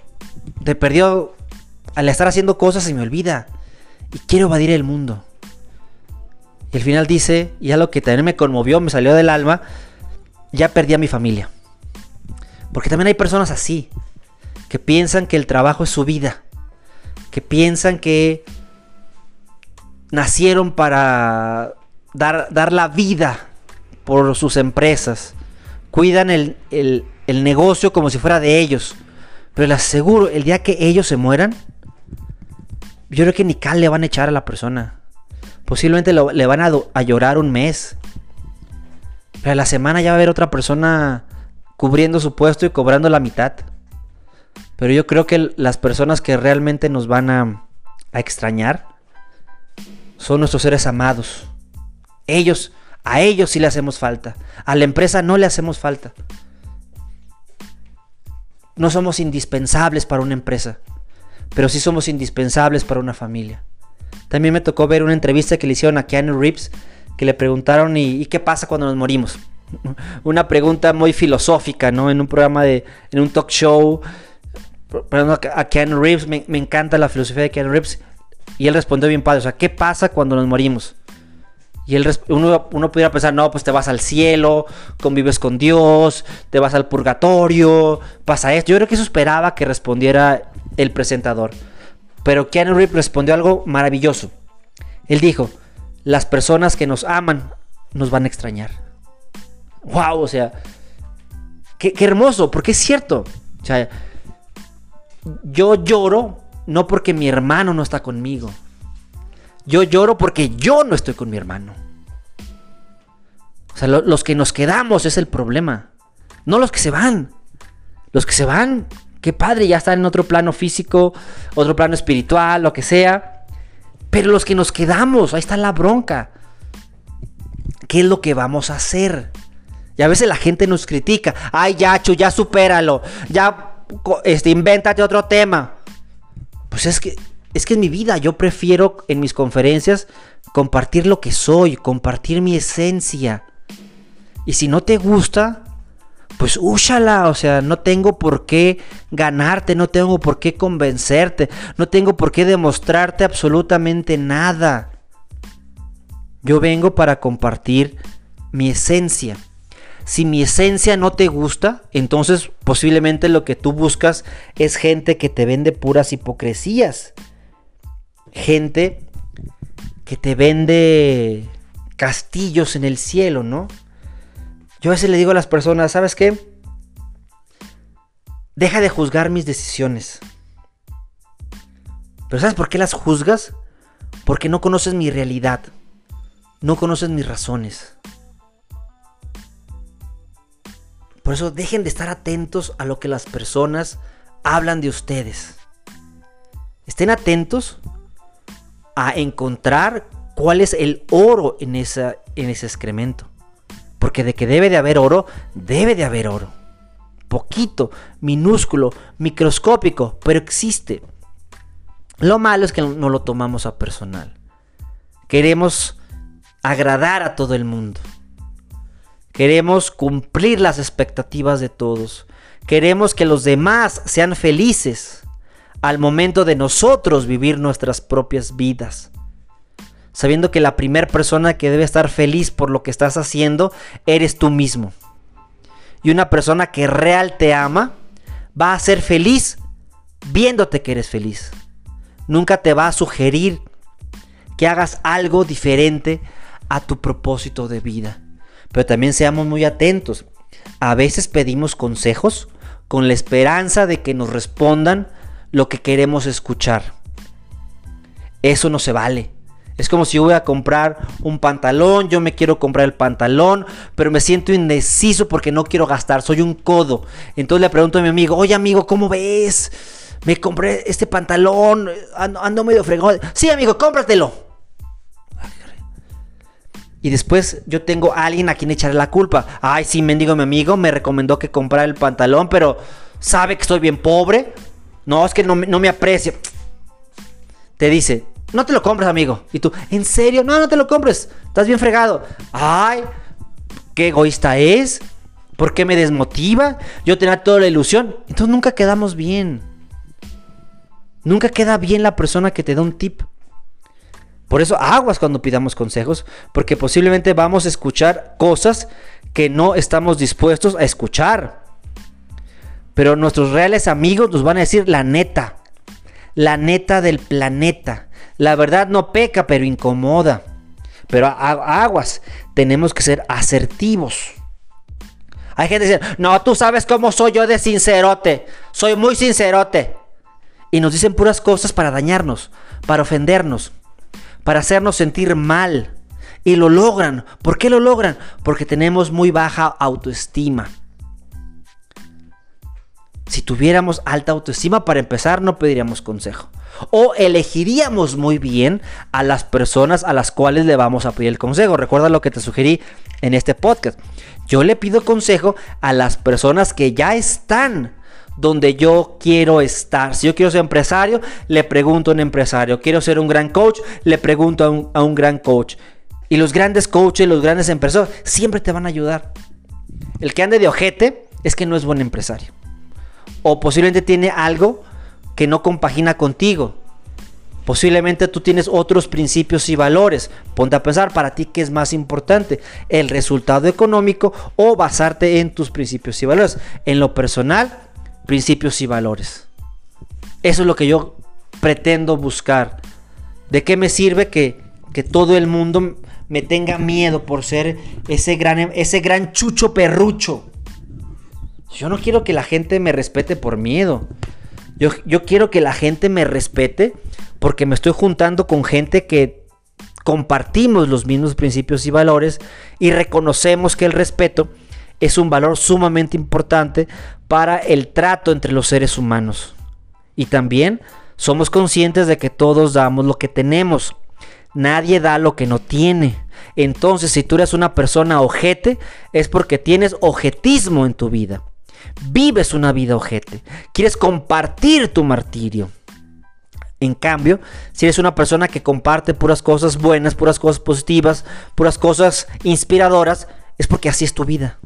te perdió al estar haciendo cosas se me olvida y quiero evadir el mundo. Y al final dice, y lo que también me conmovió, me salió del alma, ya perdí a mi familia. Porque también hay personas así, que piensan que el trabajo es su vida, que piensan que nacieron para dar, dar la vida por sus empresas, cuidan el, el negocio como si fuera de ellos, Pero les aseguro, el día que ellos se mueran, yo creo que ni cal le van a echar a la persona. Posiblemente le van a, a, llorar un mes. Pero a la semana ya va a haber otra persona cubriendo su puesto y cobrando la mitad. Pero yo creo que las personas que realmente nos van a, a extrañar son nuestros seres amados. Ellos, a ellos sí le hacemos falta. A la empresa no le hacemos falta. No somos indispensables para una empresa, pero sí somos indispensables para una familia. También me tocó ver una entrevista que le hicieron a Keanu Reeves, que le preguntaron, ¿y, qué pasa cuando nos morimos? Una pregunta muy filosófica, ¿no? En un programa de, en un talk show. Perdón, a Keanu Reeves, me, encanta la filosofía de Keanu Reeves. Y él respondió bien padre, o sea, ¿qué pasa cuando nos morimos? Y él, uno, uno pudiera pensar, no, pues te vas al cielo, convives con Dios, te vas al purgatorio, pasa esto. Yo creo que eso esperaba que respondiera el presentador. Pero Keanu Reeves respondió algo maravilloso. Él dijo, las personas que nos aman nos van a extrañar. ¡Wow! O sea, qué, qué hermoso, porque es cierto. O sea, yo lloro no porque mi hermano no está conmigo. Yo lloro porque yo no estoy con mi hermano. O sea, los que nos quedamos es el problema. No los que se van. Los que se van, qué padre, ya están en otro plano físico, otro plano espiritual, lo que sea. Pero los que nos quedamos, ahí está la bronca. ¿Qué es lo que vamos a hacer? Y a veces la gente nos critica. Ay, Yacho, ya supéralo. Ya este, invéntate otro tema. Pues es que es que en mi vida yo prefiero en mis conferencias compartir lo que soy, compartir mi esencia. Y si no te gusta, pues úsala, o sea, no tengo por qué ganarte, no tengo por qué convencerte, no tengo por qué demostrarte absolutamente nada. Yo vengo para compartir mi esencia. Si mi esencia no te gusta, entonces posiblemente lo que tú buscas es gente que te vende puras hipocresías gente que te vende castillos en el cielo, ¿no? Yo a veces le digo a las personas, ¿sabes qué? Deja de juzgar mis decisiones. Pero ¿sabes por qué las juzgas? Porque no conoces mi realidad. No conoces mis razones. Por eso dejen de estar atentos a lo que las personas hablan de ustedes. Estén atentos a encontrar cuál es el oro en, en ese excremento. Porque de que debe de haber oro, debe de haber oro. Poquito, minúsculo, microscópico, pero existe. Lo malo es que no lo tomamos a personal. Queremos agradar a todo el mundo. Queremos cumplir las expectativas de todos. Queremos que los demás sean felices al momento de nosotros vivir nuestras propias vidas. Sabiendo que la primera persona que debe estar feliz por lo que estás haciendo eres tú mismo. Y una persona que real te ama va a ser feliz viéndote que eres feliz. Nunca te va a sugerir que hagas algo diferente a tu propósito de vida. Pero también seamos muy atentos. A veces pedimos consejos con la esperanza de que nos respondan lo que queremos escuchar. Eso no se vale. Es como si yo voy a comprar un pantalón, yo me quiero comprar el pantalón, pero me siento indeciso porque no quiero gastar, soy un codo. Entonces le pregunto a mi amigo, oye amigo, ¿cómo ves? Me compré este pantalón, ando, medio fregón. Sí amigo, cómpratelo. Y después yo tengo a alguien a quien echarle la culpa. Ay, sí, mendigo mi amigo, me recomendó que comprara el pantalón, pero sabe que estoy bien pobre, no, es que no, me aprecia. Te dice, no te lo compres, amigo. Y tú, ¿en serio? No, no te lo compres. Estás bien fregado. Ay, qué egoísta es. ¿Por qué me desmotiva? Yo tenía toda la ilusión. Entonces nunca quedamos bien. Nunca queda bien la persona que te da un tip. Por eso aguas cuando pidamos consejos, porque posiblemente vamos a escuchar cosas que no estamos dispuestos a escuchar. Pero nuestros reales amigos nos van a decir la neta. La neta del planeta. La verdad no peca, pero incomoda. Pero aguas, tenemos que ser asertivos. Hay gente que dice, no, tú sabes cómo soy yo de sincerote. Soy muy sincerote. Y nos dicen puras cosas para dañarnos, para ofendernos, para hacernos sentir mal. Y lo logran. ¿Por qué lo logran? Porque tenemos muy baja autoestima. Si tuviéramos alta autoestima, para empezar, no pediríamos consejo. O elegiríamos muy bien a las personas a las cuales le vamos a pedir el consejo. Recuerda lo que te sugerí en este podcast. Yo le pido consejo a las personas que ya están donde yo quiero estar. Si yo quiero ser empresario, le pregunto a un empresario. Quiero ser un gran coach, le pregunto a un, gran coach. Y los grandes coaches, los grandes empresarios, siempre te van a ayudar. El que ande de ojete es que no es buen empresario. O posiblemente tiene algo que no compagina contigo. Posiblemente tú tienes otros principios y valores. Ponte a pensar para ti qué es más importante, el resultado económico o basarte en tus principios y valores. En lo personal, principios y valores. Eso es lo que yo pretendo buscar. ¿De qué me sirve que, que todo el mundo me tenga miedo por ser ese gran, ese gran chucho perrucho. Yo no quiero que la gente me respete por miedo. Yo, quiero que la gente me respete porque me estoy juntando con gente que compartimos los mismos principios y valores y reconocemos que el respeto es un valor sumamente importante para el trato entre los seres humanos. Y también somos conscientes de que todos damos lo que tenemos. Nadie da lo que no tiene. Entonces, si tú eres una persona ojete, es porque tienes ojetismo en tu vida. Vives una vida ojete. Quieres compartir tu martirio. En cambio, si eres una persona que comparte puras cosas buenas, puras cosas positivas, puras cosas inspiradoras, es porque así es tu vida.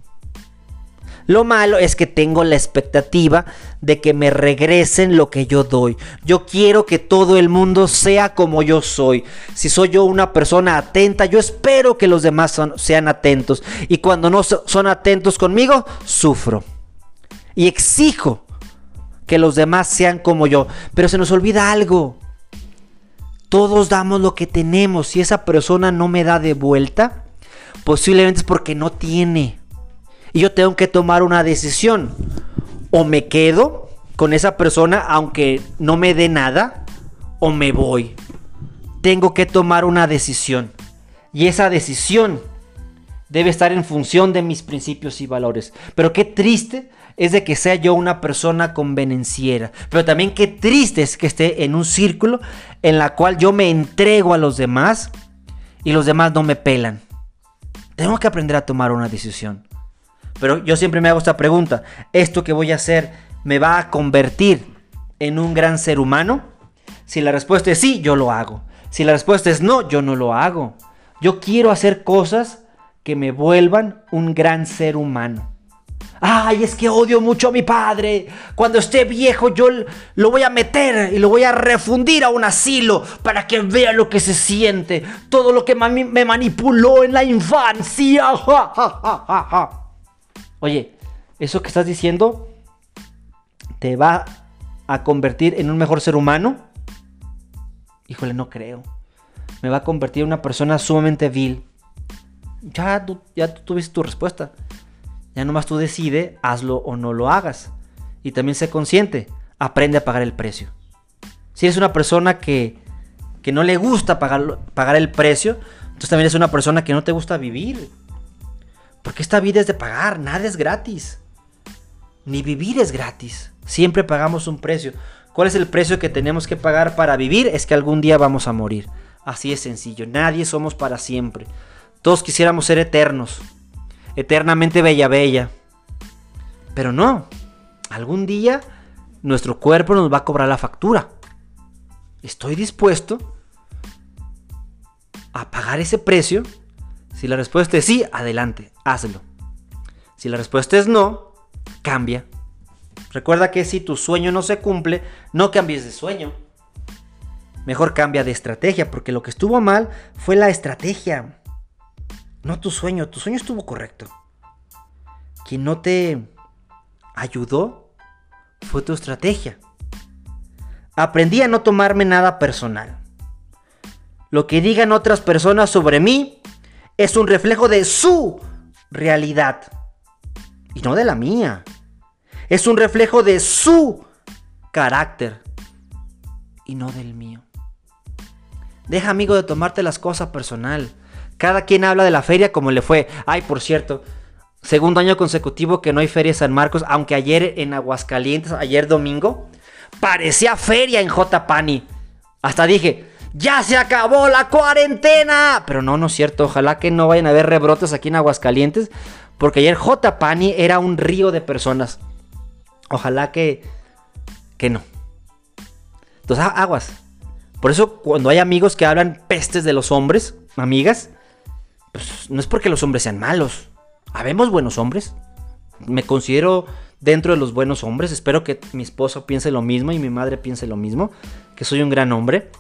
Lo malo es que tengo la expectativa de que me regresen lo que yo doy. Yo quiero que todo el mundo sea como yo soy. Si soy yo una persona atenta, yo espero que los demás sean atentos. Y cuando no son atentos conmigo, sufro. Y exijo que los demás sean como yo. Pero se nos olvida algo. Todos damos lo que tenemos. Si esa persona no me da de vuelta, posiblemente es porque no tiene y yo tengo que tomar una decisión. O me quedo con esa persona aunque no me dé nada, o me voy. Tengo que tomar una decisión. Y esa decisión debe estar en función de mis principios y valores. Pero qué triste es de que sea yo una persona convenenciera. Pero también qué triste es que esté en un círculo en la cual yo me entrego a los demás y los demás no me pelan. Tengo que aprender a tomar una decisión. Pero yo siempre me hago esta pregunta. ¿Esto que voy a hacer me va a convertir en un gran ser humano? Si la respuesta es sí, yo lo hago. Si la respuesta es no, yo no lo hago. Yo quiero hacer cosas que me vuelvan un gran ser humano. Ay, es que odio mucho a mi padre. Cuando esté viejo yo lo voy a meter y lo voy a refundir a un asilo para que vea lo que se siente. Todo lo que me manipuló en la infancia. Oye, eso que estás diciendo te va a convertir en un mejor ser humano. Híjole, no creo. Me va a convertir en una persona sumamente vil. Ya ya tú tuviste tu respuesta. Ya nomás tú decide, hazlo o no lo hagas. Y también sé consciente, aprende a pagar el precio. Si eres una persona que, que no le gusta pagar, pagar el precio, entonces también eres una persona que no te gusta vivir. Porque esta vida es de pagar, nada es gratis. Ni vivir es gratis. Siempre pagamos un precio. ¿Cuál es el precio que tenemos que pagar para vivir? Es que algún día vamos a morir. Así es sencillo. Nadie somos para siempre. Todos quisiéramos ser eternos. Eternamente bella bella. Pero no. Algún día nuestro cuerpo nos va a cobrar la factura. ¿Estoy dispuesto a pagar ese precio? Si la respuesta es sí, adelante, hazlo. Si la respuesta es no, cambia. Recuerda que si tu sueño no se cumple, no cambies de sueño. Mejor cambia de estrategia, porque lo que estuvo mal fue la estrategia. No tu sueño, tu sueño estuvo correcto. Quien no te ayudó fue tu estrategia. Aprendí a no tomarme nada personal. Lo que digan otras personas sobre mí es un reflejo de su realidad. y no de la mía. Es un reflejo de su carácter y no del mío. Deja, amigo, de tomarte las cosas personal. Cada quien habla de la feria como le fue. Ay, por cierto, segundo año consecutivo que no hay feria en San Marcos, aunque ayer en Aguascalientes, ayer domingo, parecía feria en J. Pani. Hasta dije, ya se acabó la cuarentena. Pero no, no es cierto. Ojalá que no vayan a haber rebrotes aquí en Aguascalientes. Porque ayer J. Pani era un río de personas. Ojalá que, que no. Entonces, aguas. Por eso cuando hay amigos que hablan pestes de los hombres, amigas, pues no es porque los hombres sean malos. Habemos buenos hombres. Me considero dentro de los buenos hombres. Espero que mi esposo piense lo mismo y mi madre piense lo mismo. Que soy un gran hombre.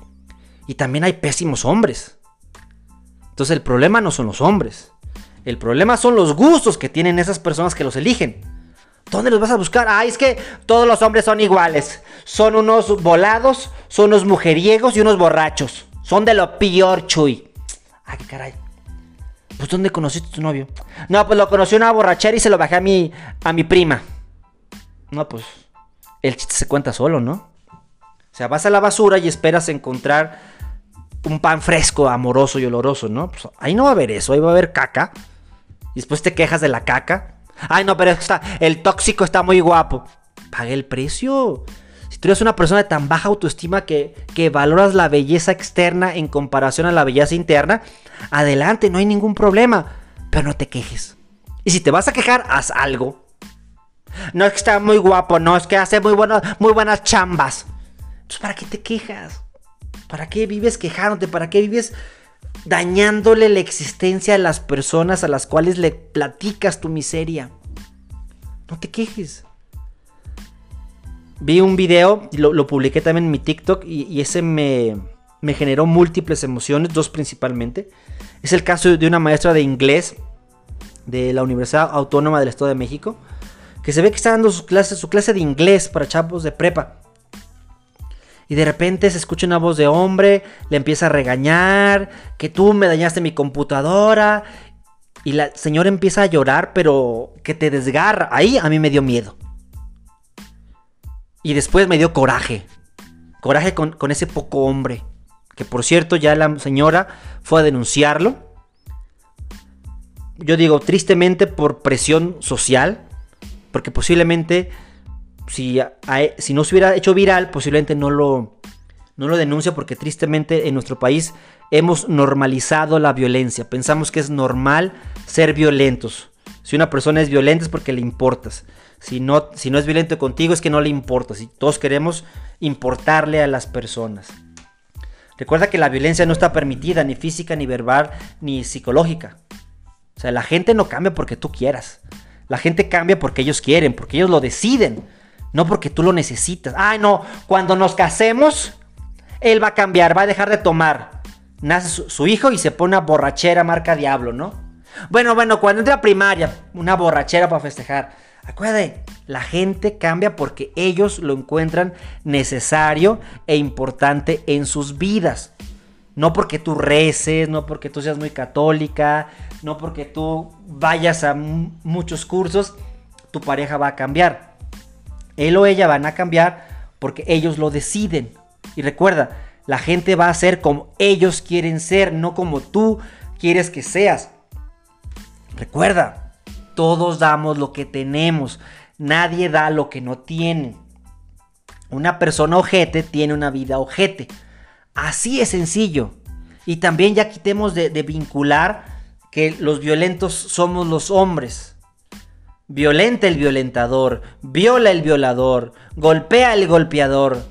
Y también hay pésimos hombres. Entonces el problema no son los hombres. El problema son los gustos que tienen esas personas que los eligen. ¿Dónde los vas a buscar? Ah, es que todos los hombres son iguales. Son unos volados, son unos mujeriegos y unos borrachos. Son de lo peor, Chuy. Ay, caray. Pues ¿dónde conociste a tu novio? No, pues lo conocí una borrachera y se lo bajé a mi, a mi prima. No, pues el chiste se cuenta solo, ¿no? O sea, vas a la basura y esperas encontrar un pan fresco, amoroso y oloroso, ¿no? Pues ahí no va a haber eso, ahí va a haber caca. Y después te quejas de la caca. Ay, no, pero está, el tóxico está muy guapo. Pague el precio. Tú eres una persona de tan baja autoestima que, que valoras la belleza externa en comparación a la belleza interna, adelante, no hay ningún problema. Pero no te quejes. Y si te vas a quejar, haz algo. No es que está muy guapo, no, es que hace muy, muy buenas chambas. Entonces, ¿para qué te quejas? ¿Para qué vives quejándote? ¿Para qué vives dañándole la existencia a las personas a las cuales le platicas tu miseria. No te quejes. Vi un video, lo, lo publiqué también en mi TikTok y, ese me, generó múltiples emociones, dos principalmente. Es el caso de una maestra de inglés de la Universidad Autónoma del Estado de México, que se ve que está dando su clase, su clase de inglés para chavos de prepa. Y de repente se escucha una voz de hombre, le empieza a regañar, que tú me dañaste mi computadora. Y la señora empieza a llorar, pero que te desgarra. Ahí a mí me dio miedo. Y después me dio coraje. Coraje con, ese poco hombre. Que por cierto ya la señora fue a denunciarlo. Yo digo, tristemente por presión social. Porque posiblemente si, si no se hubiera hecho viral, posiblemente no lo, no lo denuncia porque tristemente en nuestro país hemos normalizado la violencia. Pensamos que es normal ser violentos. Si una persona es violenta es porque le importas. Si no, si es violento contigo es que no le importas. Y todos queremos importarle a las personas. Recuerda que la violencia no está permitida, ni física, ni verbal, ni psicológica. O sea, la gente no cambia porque tú quieras. La gente cambia porque ellos quieren, porque ellos lo deciden. No porque tú lo necesitas. Ay, no, cuando nos casemos, él va a cambiar, va a dejar de tomar. Nace su, hijo y se pone una borrachera marca diablo, ¿no? Bueno, bueno, cuando entra a primaria, una borrachera para festejar. Acuérdate, la gente cambia porque ellos lo encuentran necesario e importante en sus vidas. No porque tú reces, no porque tú seas muy católica, no porque tú vayas a muchos cursos, tu pareja va a cambiar. Él o ella van a cambiar porque ellos lo deciden. Y recuerda, la gente va a ser como ellos quieren ser, no como tú quieres que seas. Recuerda, todos damos lo que tenemos. Nadie da lo que no tiene. Una persona ojete tiene una vida ojete. Así es sencillo. Y también ya quitemos de, de vincular que los violentos somos los hombres. Violenta el violentador, viola el violador, golpea el golpeador.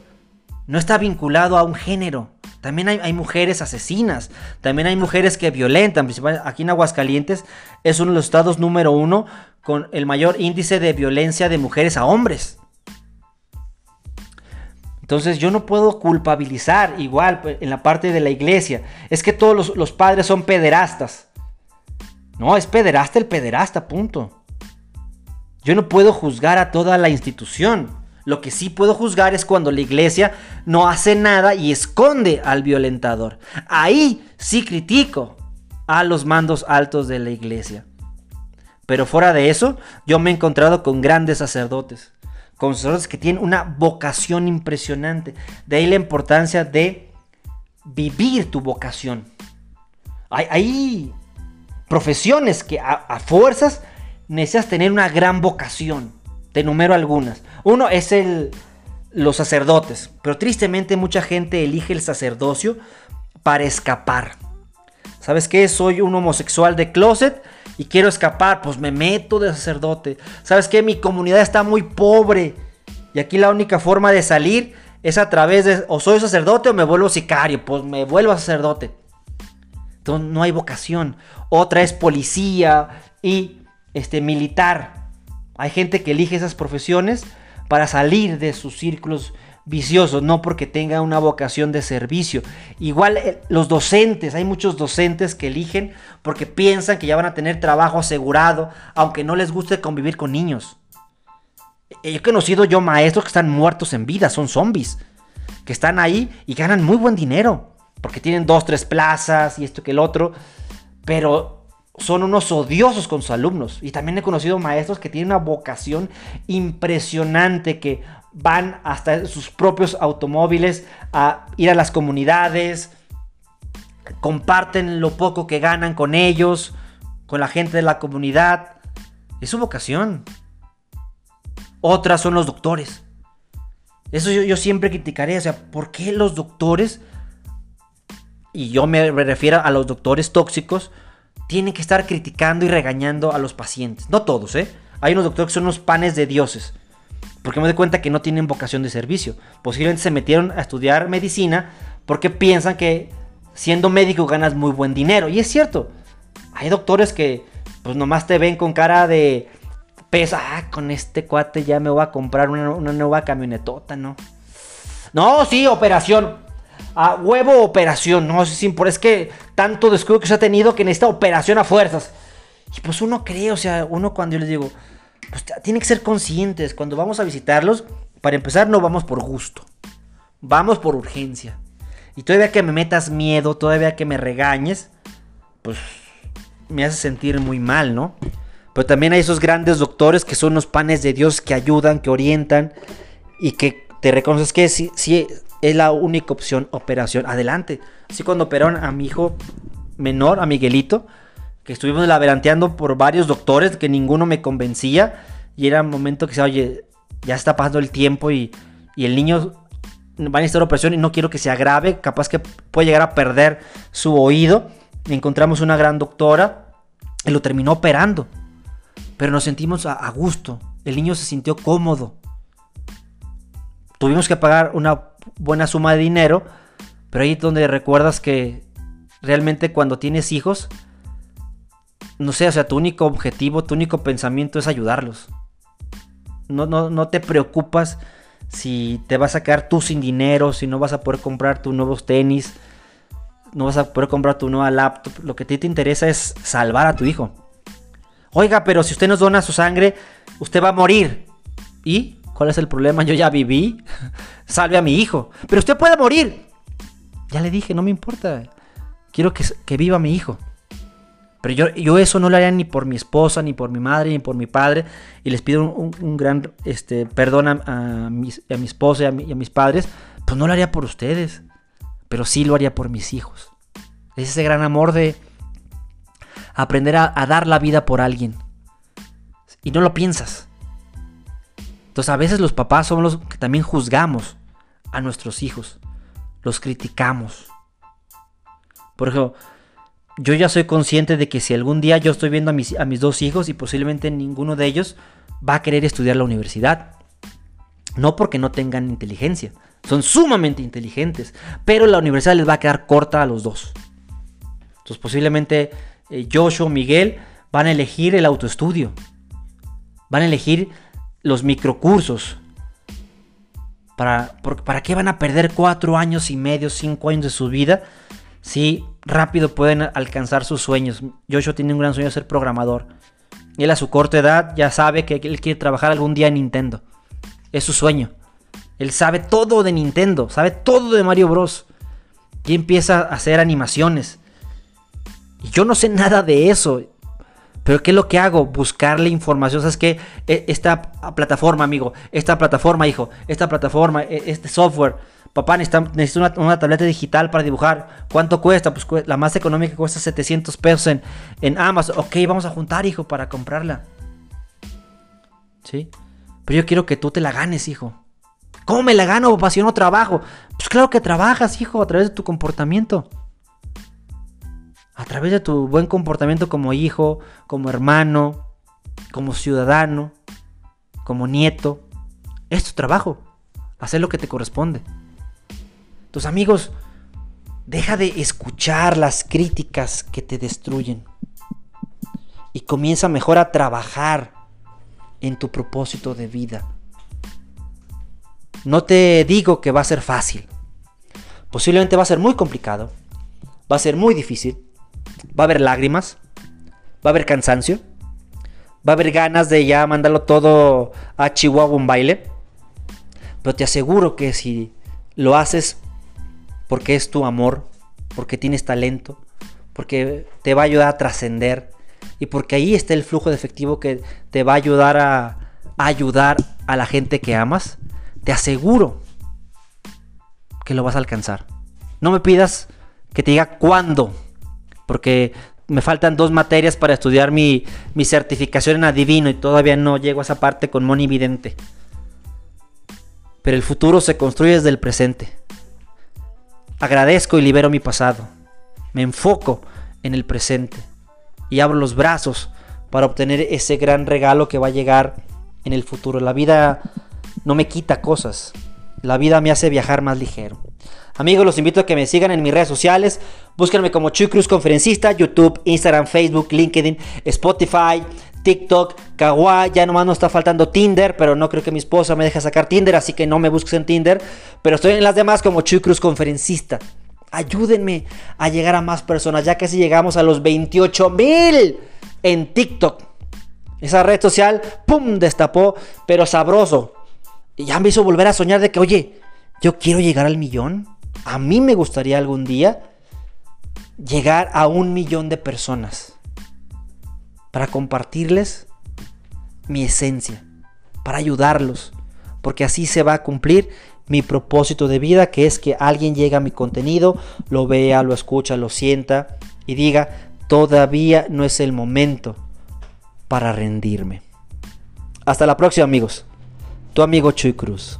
No está vinculado a un género. También hay, mujeres asesinas, también hay mujeres que violentan. Principalmente aquí en Aguascalientes es uno de los estados número uno con el mayor índice de violencia de mujeres a hombres. Entonces yo no puedo culpabilizar igual pues, en la parte de la iglesia. Es que todos los, los padres son pederastas. No, es pederasta el pederasta, punto. Yo no puedo juzgar a toda la institución. Lo que sí puedo juzgar es cuando la iglesia no hace nada y esconde al violentador. Ahí sí critico a los mandos altos de la iglesia. Pero fuera de eso, yo me he encontrado con grandes sacerdotes. Con sacerdotes que tienen una vocación impresionante. De ahí la importancia de vivir tu vocación. Hay, profesiones que a, fuerzas necesitas tener una gran vocación. Te enumero algunas. Uno es el, los sacerdotes. Pero tristemente mucha gente elige el sacerdocio para escapar. ¿Sabes qué? Soy un homosexual de closet y quiero escapar, pues me meto de sacerdote. ¿Sabes qué? Mi comunidad está muy pobre y aquí la única forma de salir es a través de o soy sacerdote o me vuelvo sicario, pues me vuelvo sacerdote. Entonces no hay vocación. Otra es policía y este militar. Hay gente que elige esas profesiones para salir de sus círculos viciosos, no porque tenga una vocación de servicio. Igual eh, los docentes, hay muchos docentes que eligen porque piensan que ya van a tener trabajo asegurado, aunque no les guste convivir con niños. He conocido yo maestros que están muertos en vida, son zombies, que están ahí y ganan muy buen dinero, porque tienen dos, tres plazas y esto que el otro, pero son unos odiosos con sus alumnos. Y también he conocido maestros que tienen una vocación impresionante, que van hasta sus propios automóviles a ir a las comunidades, comparten lo poco que ganan con ellos, con la gente de la comunidad. Es su vocación. Otras son los doctores. Eso yo, siempre criticaré. O sea, ¿por qué los doctores, y yo me refiero a los doctores tóxicos, tienen que estar criticando y regañando a los pacientes? No todos, ¿eh? Hay unos doctores que son unos panes de dioses porque me doy cuenta que no tienen vocación de servicio. Posiblemente se metieron a estudiar medicina porque piensan que siendo médico ganas muy buen dinero. Y es cierto. Hay doctores que pues nomás te ven con cara de pesa. Ah, con este cuate ya me voy a comprar una, nueva camionetota, ¿no? No, sí, operación. A huevo operación. No, es, es que tanto descuido que se ha tenido que necesita operación a fuerzas. Y pues uno cree, o sea, uno cuando yo les digo, pues que ser conscientes. Cuando vamos a visitarlos, para empezar, no vamos por gusto. Vamos por urgencia. Y todavía que me metas miedo, todavía que me regañes, pues me hace sentir muy mal, ¿no? Pero también hay esos grandes doctores que son los panes de Dios que ayudan, que orientan y que te reconoces que si, si es la única opción, operación, adelante. Así cuando operaron a mi hijo menor, a Miguelito, que estuvimos laberanteando por varios doctores que ninguno me convencía y era un momento que se oye, ya está pasando el tiempo y, el niño va a necesitar operación y no quiero que se agrave, capaz que puede llegar a perder su oído. Encontramos una gran doctora y lo terminó operando, pero nos sentimos a, a gusto, el niño se sintió cómodo. Tuvimos que pagar una buena suma de dinero, pero ahí es donde recuerdas que realmente cuando tienes hijos, no sé, o sea, tu único objetivo, tu único pensamiento es ayudarlos. No, no, no te preocupas si te vas a quedar tú sin dinero, si no vas a poder comprar tus nuevos tenis, no vas a poder comprar tu nueva laptop. Lo que a ti te interesa es salvar a tu hijo. Oiga, pero si usted nos dona su sangre, usted va a morir. ¿Y cuál es el problema? Yo ya viví. Salve a mi hijo. Pero usted puede morir. Ya le dije, no me importa. Quiero que, que viva mi hijo. Pero yo, yo eso no lo haría ni por mi esposa, ni por mi madre, ni por mi padre. Y les pido un, gran este, perdón a, mis, a mi esposa y a, mis padres. Pues no lo haría por ustedes. Pero sí lo haría por mis hijos. Es ese gran amor de aprender a, a dar la vida por alguien. Y no lo piensas. Entonces a veces los papás somos los que también juzgamos a nuestros hijos. Los criticamos. Por ejemplo, yo ya soy consciente de que si algún día yo estoy viendo a mis, a mis dos hijos y posiblemente ninguno de ellos va a querer estudiar la universidad. No porque no tengan inteligencia, son sumamente inteligentes, pero la universidad les va a quedar corta a los dos. Entonces posiblemente eh, Joshua o Miguel van a elegir el autoestudio, van a elegir los microcursos. ¿Para, ¿Para qué van a perder cuatro años y medio, cinco años de su vida si rápido pueden alcanzar sus sueños. Joshua tiene un gran sueño de ser programador. Él a su corta edad ya sabe que él quiere trabajar algún día en Nintendo. Es su sueño. Él sabe todo de Nintendo, sabe todo de Mario Bros. Y empieza a hacer animaciones. Y yo no sé nada de eso. Pero ¿qué es lo que hago? Buscarle información. ¿Sabes qué? E, esta plataforma, amigo. Esta plataforma, hijo. Esta plataforma, e, este software. Papá, necesito una, tableta digital para dibujar. ¿Cuánto cuesta? Pues la más económica cuesta 700 pesos en, en Amazon. Ok, vamos a juntar, hijo, para comprarla. ¿Sí? Pero yo quiero que tú te la ganes, hijo. ¿Cómo me la gano, papá, si yo no trabajo? Pues claro que trabajas, hijo, a través de tu comportamiento a través de tu buen comportamiento como hijo, como hermano, como ciudadano, como nieto. Es tu trabajo, hacer lo que te corresponde. Tus amigos, deja de escuchar las críticas que te destruyen y comienza mejor a trabajar en tu propósito de vida. No te digo que va a ser fácil. Posiblemente va a ser muy complicado. Va a ser muy difícil. Va a haber lágrimas. Va a haber cansancio. Va a haber ganas de ya mandarlo todo a Chihuahua un baile. Pero te aseguro que si lo haces porque es tu amor, porque tienes talento, porque te va a ayudar a trascender y porque ahí está el flujo de efectivo que te va a ayudar a, a ayudar a la gente que amas, te aseguro que lo vas a alcanzar. No me pidas que te diga cuándo, porque me faltan dos materias para estudiar mi, certificación en adivino y todavía no llego a esa parte con Moni Vidente. Pero el futuro se construye desde el presente. Agradezco y libero mi pasado. Me enfoco en el presente y abro los brazos para obtener ese gran regalo que va a llegar en el futuro. La vida no me quita cosas. La vida me hace viajar más ligero. Amigos, los invito a que me sigan en mis redes sociales. Búsquenme como Chuy Cruz Conferencista, YouTube, Instagram, Facebook, LinkedIn, Spotify, TikTok, Kawaii. Ya nomás no está faltando Tinder, pero no creo que mi esposa me deje sacar Tinder, así que no me busques en Tinder. Pero estoy en las demás como Chuy Cruz Conferencista. Ayúdenme a llegar a más personas. Ya casi llegamos a los 28 mil en TikTok. Esa red social, ¡pum! destapó, pero sabroso. Y ya me hizo volver a soñar de que, oye, yo quiero llegar al millón. A mí me gustaría algún día llegar a un millón de personas para compartirles mi esencia, para ayudarlos, porque así se va a cumplir mi propósito de vida, que es que alguien llegue a mi contenido, lo vea, lo escucha, lo sienta y diga, todavía no es el momento para rendirme. Hasta la próxima amigos, tu amigo Chuy Cruz.